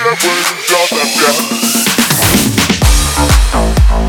That wings up down.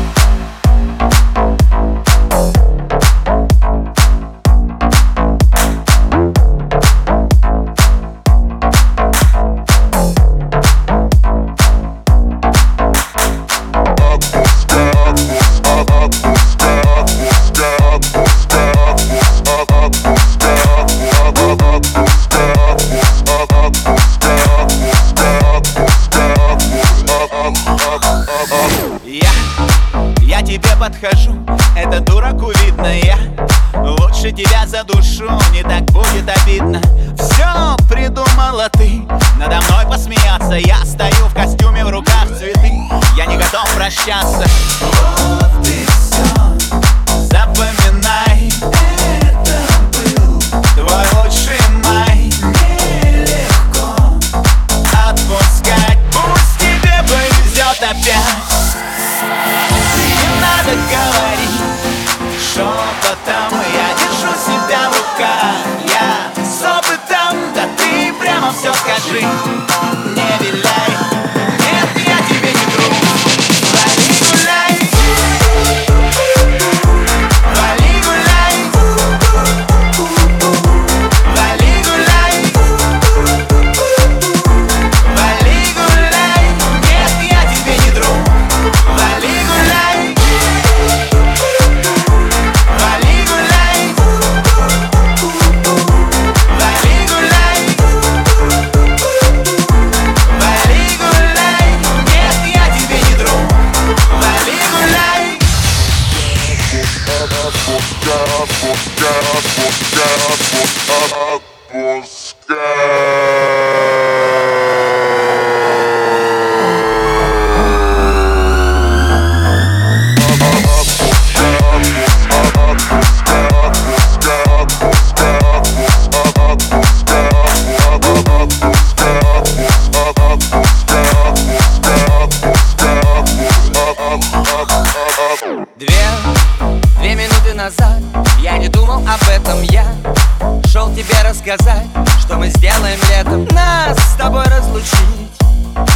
Это дураку видно Я лучше тебя задушу, не так будет обидно. Все придумала ты, надо мной посмеяться. Я стою в костюме, в руках цветы. Я не готов прощаться шепотом Я держу себя в руках. Я с опытом, да ты прямо все скажи Buscar, buscar, buscar, buscar, buscar. Назад. Я не думал об этом Я шел тебе рассказать Что мы сделаем летом. Нас с тобой разлучить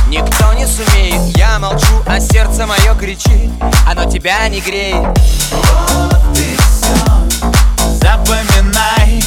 Никто не сумеет. Я молчу, а сердце мое кричит Оно тебя не греет. Вот и все Запоминай